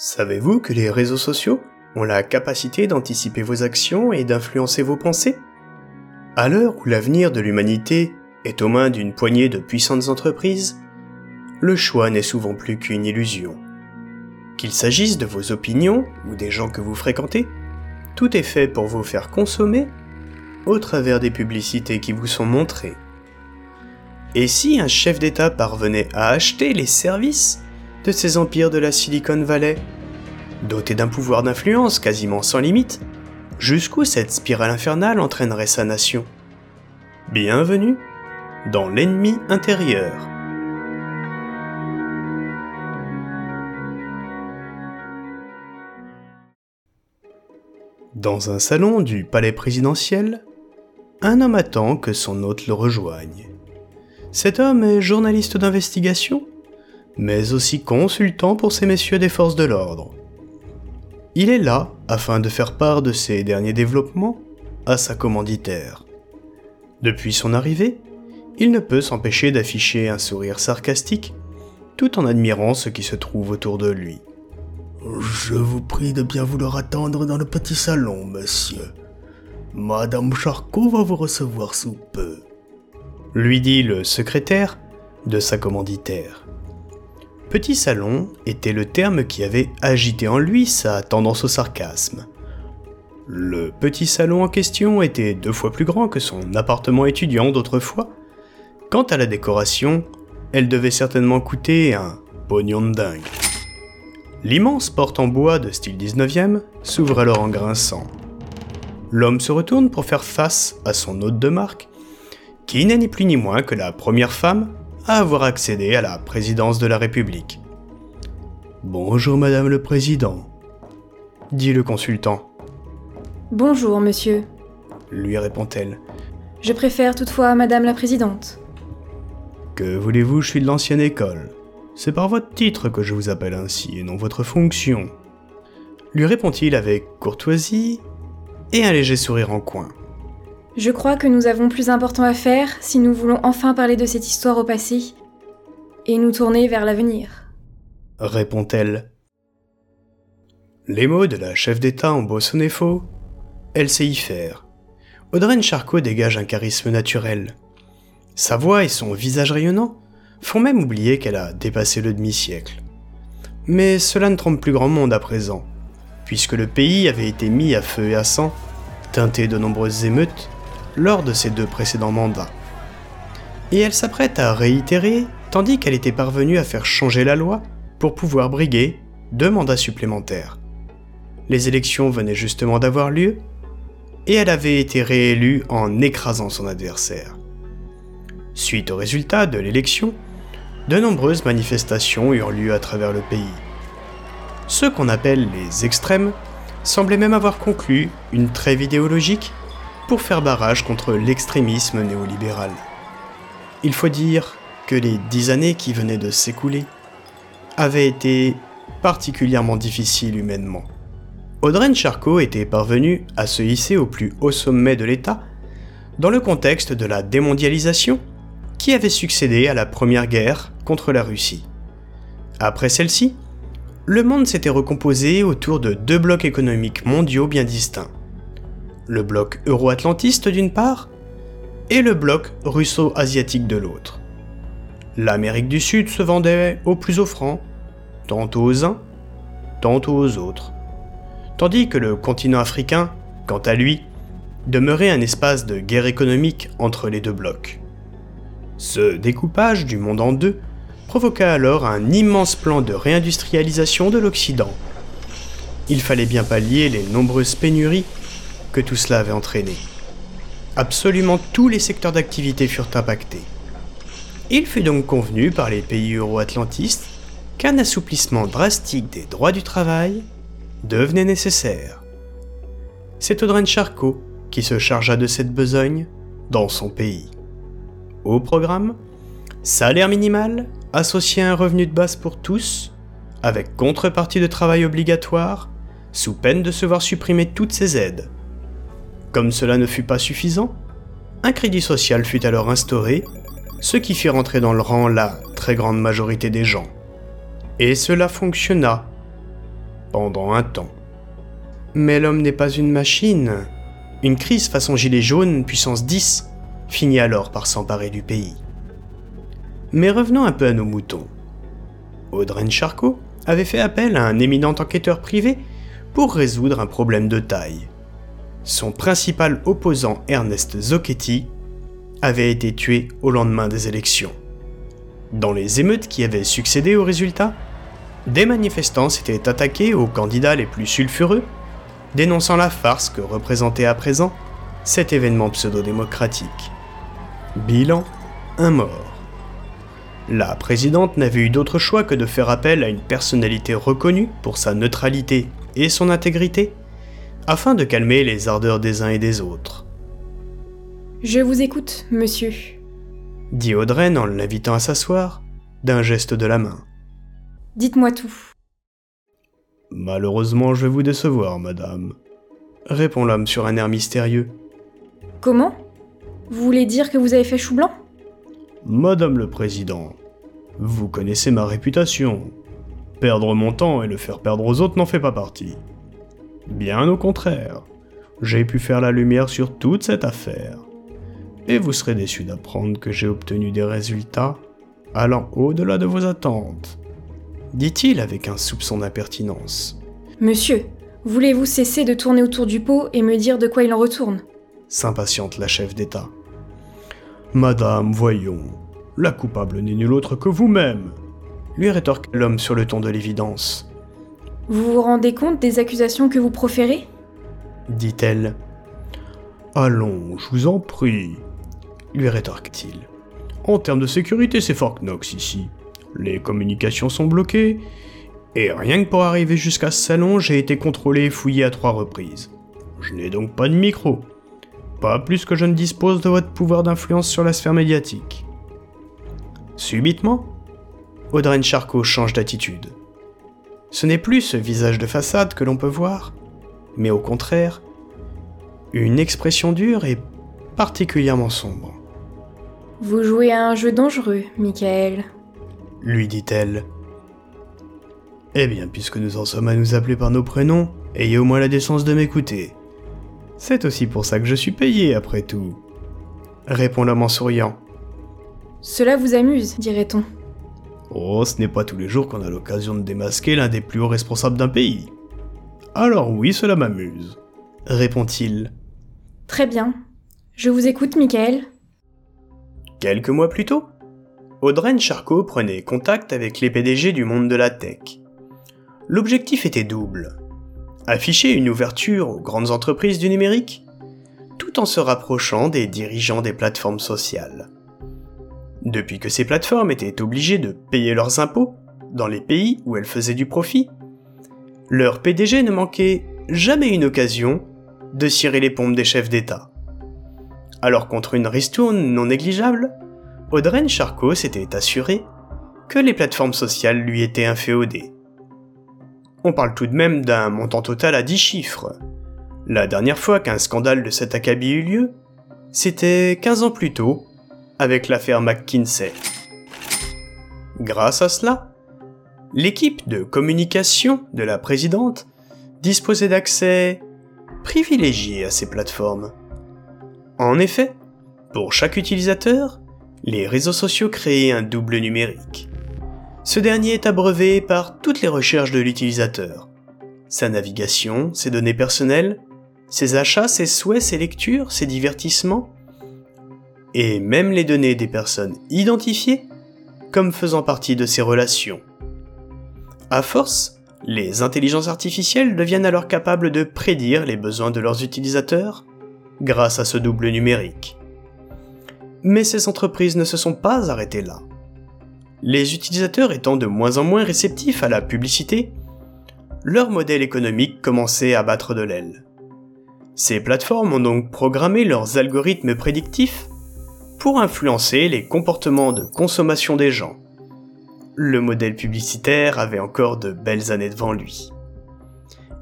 Savez-vous que les réseaux sociaux ont la capacité d'anticiper vos actions et d'influencer vos pensées? À l'heure où l'avenir de l'humanité est aux mains d'une poignée de puissantes entreprises, le choix n'est souvent plus qu'une illusion. Qu'il s'agisse de vos opinions ou des gens que vous fréquentez, tout est fait pour vous faire consommer au travers des publicités qui vous sont montrées. Et si un chef d'État parvenait à acheter les services de ces empires de la Silicon Valley. Doté d'un pouvoir d'influence quasiment sans limite, jusqu'où cette spirale infernale entraînerait sa nation Bienvenue dans l'ennemi intérieur. Dans un salon du palais présidentiel, un homme attend que son hôte le rejoigne. Cet homme est journaliste d'investigation mais aussi consultant pour ces messieurs des forces de l'ordre. Il est là afin de faire part de ses derniers développements à sa commanditaire. Depuis son arrivée, il ne peut s'empêcher d'afficher un sourire sarcastique tout en admirant ce qui se trouve autour de lui. Je vous prie de bien vouloir attendre dans le petit salon, monsieur. Madame Charcot va vous recevoir sous peu. Lui dit le secrétaire de sa commanditaire. Petit salon était le terme qui avait agité en lui sa tendance au sarcasme. Le petit salon en question était deux fois plus grand que son appartement étudiant d'autrefois. Quant à la décoration, elle devait certainement coûter un pognon de dingue. L'immense porte en bois de style 19e s'ouvre alors en grinçant. L'homme se retourne pour faire face à son hôte de marque, qui n'est ni plus ni moins que la première femme à avoir accédé à la présidence de la République. Bonjour Madame le Président, dit le consultant. Bonjour Monsieur, lui répond-elle. Je préfère toutefois Madame la Présidente. Que voulez-vous, je suis de l'ancienne école. C'est par votre titre que je vous appelle ainsi et non votre fonction. Lui répond-il avec courtoisie et un léger sourire en coin. Je crois que nous avons plus important à faire si nous voulons enfin parler de cette histoire au passé et nous tourner vers l'avenir. Répond-elle. Les mots de la chef d'État ont beau sonner faux, elle sait y faire. Audreyne Charcot dégage un charisme naturel. Sa voix et son visage rayonnant font même oublier qu'elle a dépassé le demi-siècle. Mais cela ne trompe plus grand monde à présent, puisque le pays avait été mis à feu et à sang, teinté de nombreuses émeutes, lors de ses deux précédents mandats. Et elle s'apprête à réitérer, tandis qu'elle était parvenue à faire changer la loi pour pouvoir briguer deux mandats supplémentaires. Les élections venaient justement d'avoir lieu, et elle avait été réélue en écrasant son adversaire. Suite au résultat de l'élection, de nombreuses manifestations eurent lieu à travers le pays. Ceux qu'on appelle les extrêmes semblaient même avoir conclu une trêve idéologique pour faire barrage contre l'extrémisme néolibéral. Il faut dire que les dix années qui venaient de s'écouler avaient été particulièrement difficiles humainement. Audreyne Charcot était parvenue à se hisser au plus haut sommet de l'État dans le contexte de la démondialisation qui avait succédé à la première guerre contre la Russie. Après celle-ci, le monde s'était recomposé autour de deux blocs économiques mondiaux bien distincts le bloc euro-atlantiste d'une part, et le bloc russo-asiatique de l'autre. L'Amérique du Sud se vendait au plus offrant, tantôt aux uns, tantôt aux autres, tandis que le continent africain, quant à lui, demeurait un espace de guerre économique entre les deux blocs. Ce découpage du monde en deux provoqua alors un immense plan de réindustrialisation de l'Occident. Il fallait bien pallier les nombreuses pénuries que tout cela avait entraîné. Absolument tous les secteurs d'activité furent impactés. Il fut donc convenu par les pays euro-atlantistes qu'un assouplissement drastique des droits du travail devenait nécessaire. C'est Audreyne Charcot qui se chargea de cette besogne dans son pays. Au programme, salaire minimal associé à un revenu de base pour tous, avec contrepartie de travail obligatoire, sous peine de se voir supprimer toutes ces aides, comme cela ne fut pas suffisant, un crédit social fut alors instauré, ce qui fit rentrer dans le rang la très grande majorité des gens. Et cela fonctionna. pendant un temps. Mais l'homme n'est pas une machine. Une crise façon gilet jaune, puissance 10, finit alors par s'emparer du pays. Mais revenons un peu à nos moutons. Audren Charcot avait fait appel à un éminent enquêteur privé pour résoudre un problème de taille. Son principal opposant Ernest Zocchetti avait été tué au lendemain des élections. Dans les émeutes qui avaient succédé au résultat, des manifestants s'étaient attaqués aux candidats les plus sulfureux, dénonçant la farce que représentait à présent cet événement pseudo-démocratique. Bilan, un mort. La présidente n'avait eu d'autre choix que de faire appel à une personnalité reconnue pour sa neutralité et son intégrité, afin de calmer les ardeurs des uns et des autres. Je vous écoute, monsieur, dit Audrey en l'invitant à s'asseoir, d'un geste de la main. Dites-moi tout. Malheureusement, je vais vous décevoir, madame, répond l'homme sur un air mystérieux. Comment? Vous voulez dire que vous avez fait chou blanc? Madame le Président, vous connaissez ma réputation. Perdre mon temps et le faire perdre aux autres n'en fait pas partie. Bien au contraire, j'ai pu faire la lumière sur toute cette affaire. Et vous serez déçu d'apprendre que j'ai obtenu des résultats allant au-delà de vos attentes. Dit-il avec un soupçon d'impertinence. Monsieur, voulez-vous cesser de tourner autour du pot et me dire de quoi il en retourne? S'impatiente la chef d'État. Madame, voyons, la coupable n'est nulle autre que vous-même, lui rétorque l'homme sur le ton de l'évidence. Vous vous rendez compte des accusations que vous proférez dit-elle. Allons, je vous en prie, lui rétorque-t-il. En termes de sécurité, c'est Fort Knox ici. Les communications sont bloquées, et rien que pour arriver jusqu'à ce salon, j'ai été contrôlé et fouillé à trois reprises. Je n'ai donc pas de micro. Pas plus que je ne dispose de votre pouvoir d'influence sur la sphère médiatique. Subitement, Audrey Charcot change d'attitude. Ce n'est plus ce visage de façade que l'on peut voir, mais au contraire, une expression dure et particulièrement sombre. Vous jouez à un jeu dangereux, Michael, lui dit-elle. Eh bien, puisque nous en sommes à nous appeler par nos prénoms, ayez au moins la décence de m'écouter. C'est aussi pour ça que je suis payé, après tout, répond l'homme en souriant. Cela vous amuse, dirait-on. Oh, ce n'est pas tous les jours qu'on a l'occasion de démasquer l'un des plus hauts responsables d'un pays. Alors oui, cela m'amuse, répond-il. Très bien. Je vous écoute, Michael. Quelques mois plus tôt, Audrey Charcot prenait contact avec les PDG du monde de la tech. L'objectif était double. Afficher une ouverture aux grandes entreprises du numérique, tout en se rapprochant des dirigeants des plateformes sociales. Depuis que ces plateformes étaient obligées de payer leurs impôts dans les pays où elles faisaient du profit, leur PDG ne manquait jamais une occasion de cirer les pompes des chefs d'État. Alors contre une ristourne non négligeable, Audrey Charcot s'était assuré que les plateformes sociales lui étaient inféodées. On parle tout de même d'un montant total à 10 chiffres. La dernière fois qu'un scandale de cet acabit eut lieu, c'était 15 ans plus tôt, avec l'affaire McKinsey. Grâce à cela, l'équipe de communication de la présidente disposait d'accès privilégié à ces plateformes. En effet, pour chaque utilisateur, les réseaux sociaux créaient un double numérique. Ce dernier est abreuvé par toutes les recherches de l'utilisateur. Sa navigation, ses données personnelles, ses achats, ses souhaits, ses lectures, ses divertissements, et même les données des personnes identifiées comme faisant partie de ses relations. À force, les intelligences artificielles deviennent alors capables de prédire les besoins de leurs utilisateurs grâce à ce double numérique. Mais ces entreprises ne se sont pas arrêtées là. Les utilisateurs étant de moins en moins réceptifs à la publicité, leur modèle économique commençait à battre de l'aile. Ces plateformes ont donc programmé leurs algorithmes prédictifs pour influencer les comportements de consommation des gens. Le modèle publicitaire avait encore de belles années devant lui.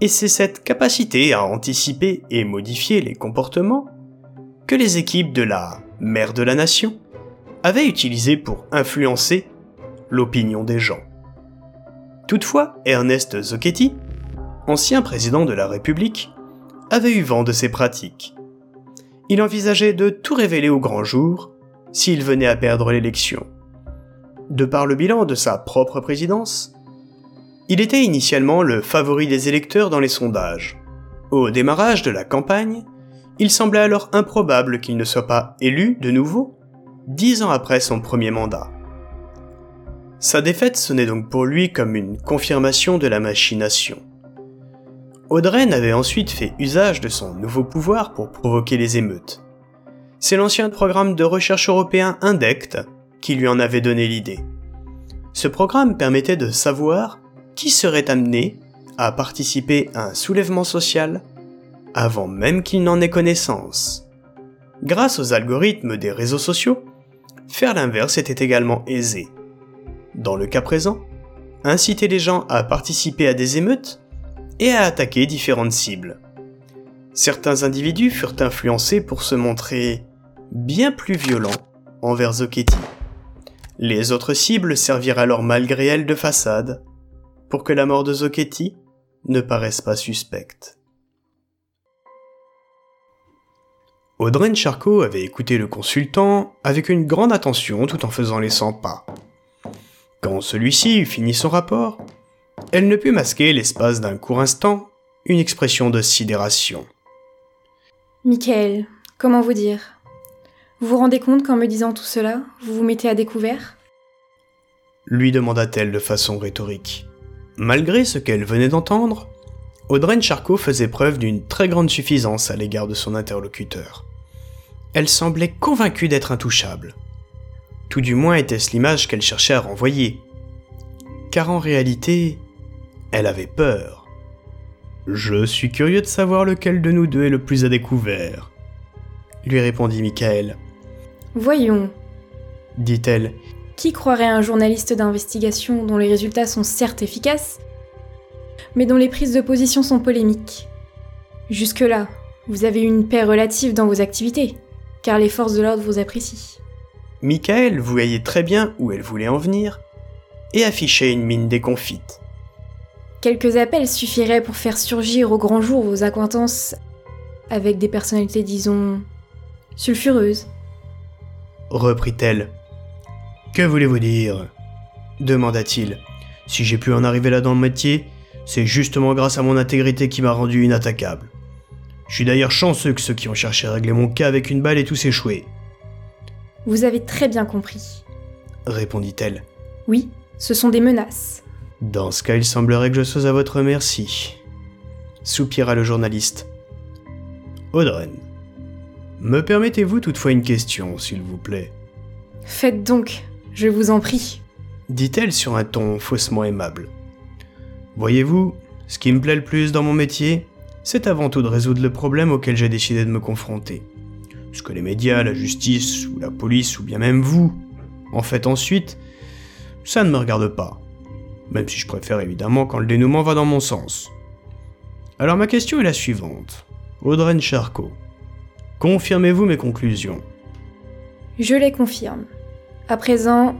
Et c'est cette capacité à anticiper et modifier les comportements que les équipes de la mère de la nation, avait utilisé pour influencer l'opinion des gens. Toutefois, Ernest Zocchetti ancien président de la République, avait eu vent de ces pratiques. Il envisageait de tout révéler au grand jour s'il venait à perdre l'élection. De par le bilan de sa propre présidence, il était initialement le favori des électeurs dans les sondages. Au démarrage de la campagne, il semblait alors improbable qu'il ne soit pas élu de nouveau, dix ans après son premier mandat. Sa défaite sonnait donc pour lui comme une confirmation de la machination. Audren avait ensuite fait usage de son nouveau pouvoir pour provoquer les émeutes. C'est l'ancien programme de recherche européen INDECT qui lui en avait donné l'idée. Ce programme permettait de savoir qui serait amené à participer à un soulèvement social avant même qu'il n'en ait connaissance. Grâce aux algorithmes des réseaux sociaux, faire l'inverse était également aisé. Dans le cas présent, inciter les gens à participer à des émeutes et à attaquer différentes cibles. Certains individus furent influencés pour se montrer bien plus violents envers Zoketi. Les autres cibles servirent alors malgré elles de façade pour que la mort de Zoketi ne paraisse pas suspecte. Audrey Charcot avait écouté le consultant avec une grande attention tout en faisant les 100 pas. Quand celui-ci eut fini son rapport, elle ne put masquer l'espace d'un court instant une expression de sidération. Michael, comment vous dire? Vous vous rendez compte qu'en me disant tout cela, vous vous mettez à découvert? Lui demanda-t-elle de façon rhétorique. Malgré ce qu'elle venait d'entendre, Audrey Charcot faisait preuve d'une très grande suffisance à l'égard de son interlocuteur. Elle semblait convaincue d'être intouchable. Tout du moins était-ce l'image qu'elle cherchait à renvoyer. Car en réalité, elle avait peur. Je suis curieux de savoir lequel de nous deux est le plus à découvert, lui répondit Michael. Voyons, dit-elle. Qui croirait un journaliste d'investigation dont les résultats sont certes efficaces, mais dont les prises de position sont polémiques? Jusque-là, vous avez une paix relative dans vos activités, car les forces de l'ordre vous apprécient. Michael voyait très bien où elle voulait en venir, et affichait une mine déconfite. Quelques appels suffiraient pour faire surgir au grand jour vos acquaintances avec des personnalités, disons, sulfureuses. Reprit-elle. Que voulez-vous dire? demanda-t-il. Si j'ai pu en arriver là dans le métier, c'est justement grâce à mon intégrité qui m'a rendu inattaquable. Je suis d'ailleurs chanceux que ceux qui ont cherché à régler mon cas avec une balle aient tous échoué. Vous avez très bien compris, répondit-elle. Oui, ce sont des menaces. Dans ce cas, il semblerait que je sois à votre merci, soupira le journaliste. Audren, me permettez-vous toutefois une question, s'il vous plaît? Faites donc, je vous en prie, dit-elle sur un ton faussement aimable. Voyez-vous, ce qui me plaît le plus dans mon métier, c'est avant tout de résoudre le problème auquel j'ai décidé de me confronter. Ce que les médias, la justice, ou la police, ou bien même vous, en faites ensuite, ça ne me regarde pas. Même si je préfère évidemment quand le dénouement va dans mon sens. Alors ma question est la suivante. Audrey Charcot, confirmez-vous mes conclusions? Je les confirme. À présent,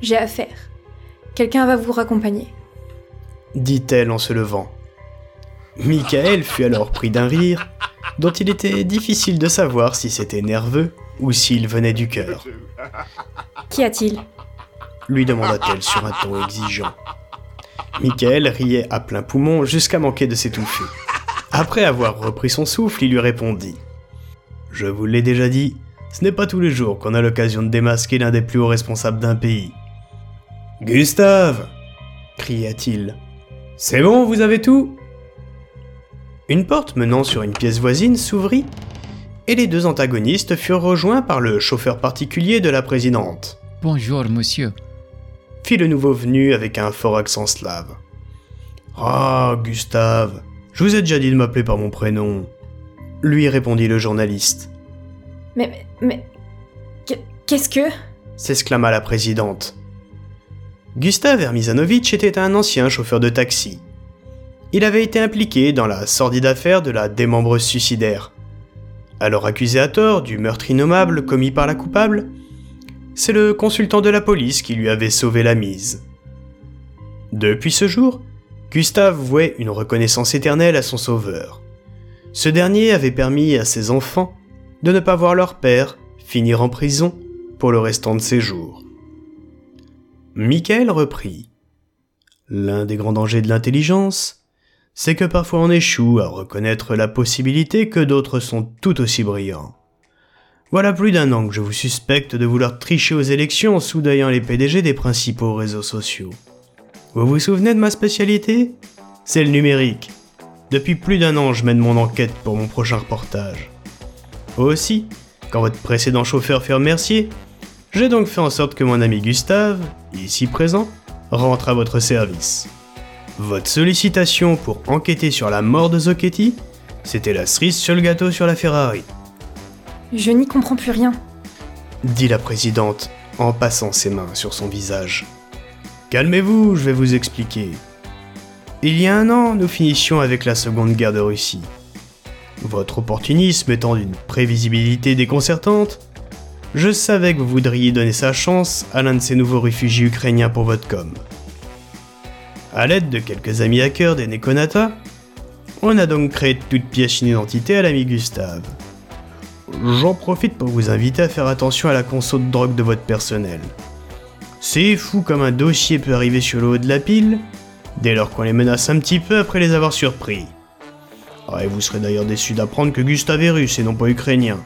j'ai affaire. Quelqu'un va vous raccompagner dit-elle en se levant. Michael fut alors pris d'un rire, dont il était difficile de savoir si c'était nerveux ou s'il venait du cœur. Qu'y a-t-il? lui demanda-t-elle sur un ton exigeant. Michael riait à plein poumon jusqu'à manquer de s'étouffer. Après avoir repris son souffle, il lui répondit Je vous l'ai déjà dit, ce n'est pas tous les jours qu'on a l'occasion de démasquer l'un des plus hauts responsables d'un pays. Gustave cria-t-il. C'est bon, vous avez tout? Une porte menant sur une pièce voisine s'ouvrit, et les deux antagonistes furent rejoints par le chauffeur particulier de la présidente. Bonjour, monsieur. Fit le nouveau venu avec un fort accent slave. Ah, Gustave, je vous ai déjà dit de m'appeler par mon prénom. Lui répondit le journaliste. Mais, mais, qu'est-ce que? s'exclama la présidente. Gustav Ermizanovitch était un ancien chauffeur de taxi. Il avait été impliqué dans la sordide affaire de la démembreuse suicidaire. Alors accusé à tort du meurtre innommable commis par la coupable, c'est le consultant de la police qui lui avait sauvé la mise. Depuis ce jour, Gustave vouait une reconnaissance éternelle à son sauveur. Ce dernier avait permis à ses enfants de ne pas voir leur père finir en prison pour le restant de ses jours. Michael reprit. L'un des grands dangers de l'intelligence, c'est que parfois on échoue à reconnaître la possibilité que d'autres sont tout aussi brillants. Voilà plus d'un an que je vous suspecte de vouloir tricher aux élections en soudoyant les PDG des principaux réseaux sociaux. Vous vous souvenez de ma spécialité? C'est le numérique. Depuis plus d'un an, je mène mon enquête pour mon prochain reportage. Aussi, quand votre précédent chauffeur fait remercier, j'ai donc fait en sorte que mon ami Gustave, ici présent, rentre à votre service. Votre sollicitation pour enquêter sur la mort de Zocchetti, c'était la cerise sur le gâteau sur la Ferrari. Je n'y comprends plus rien. Dit la présidente en passant ses mains sur son visage. Calmez-vous, je vais vous expliquer. Il y a un an, nous finissions avec la Seconde Guerre de Russie. Votre opportunisme étant d'une prévisibilité déconcertante, je savais que vous voudriez donner sa chance à l'un de ces nouveaux réfugiés ukrainiens pour votre com. À l'aide de quelques amis hackers des Nekonata, on a donc créé toute pièce une identité à l'ami Gustave. J'en profite pour vous inviter à faire attention à la conso de drogue de votre personnel. C'est fou comme un dossier peut arriver sur le haut de la pile, dès lors qu'on les menace un petit peu après les avoir surpris. Ah, et vous serez d'ailleurs déçu d'apprendre que Gustave est russe et non pas ukrainien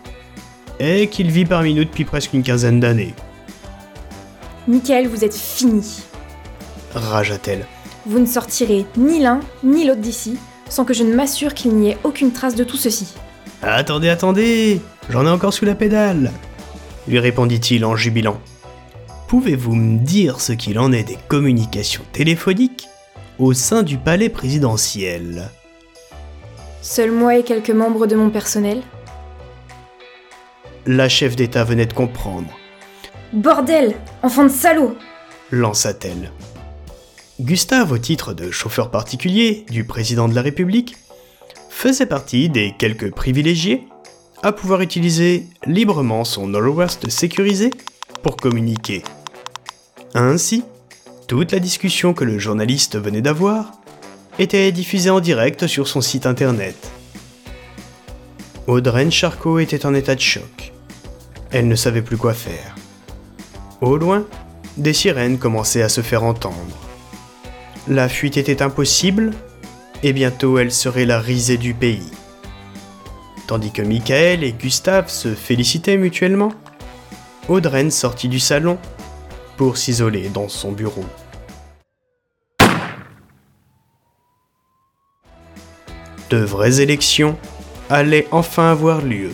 et qu'il vit parmi nous depuis presque une quinzaine d'années. Michael, vous êtes fini. Ragea-t-elle. Vous ne sortirez ni l'un ni l'autre d'ici sans que je ne m'assure qu'il n'y ait aucune trace de tout ceci. Attendez, attendez J'en ai encore sous la pédale lui répondit-il en jubilant. Pouvez-vous me dire ce qu'il en est des communications téléphoniques au sein du palais présidentiel? Seul moi et quelques membres de mon personnel? La chef d'État venait de comprendre. Bordel Enfant de salaud lança-t-elle. Gustave, au titre de chauffeur particulier du président de la République, faisait partie des quelques privilégiés à pouvoir utiliser librement son Norowerst sécurisé pour communiquer. Ainsi, toute la discussion que le journaliste venait d'avoir était diffusée en direct sur son site internet. Audreyne Charcot était en état de choc. Elle ne savait plus quoi faire. Au loin, des sirènes commençaient à se faire entendre. La fuite était impossible, et bientôt elle serait la risée du pays. Tandis que Michael et Gustave se félicitaient mutuellement, Audreyne sortit du salon pour s'isoler dans son bureau. De vraies élections allaient enfin avoir lieu.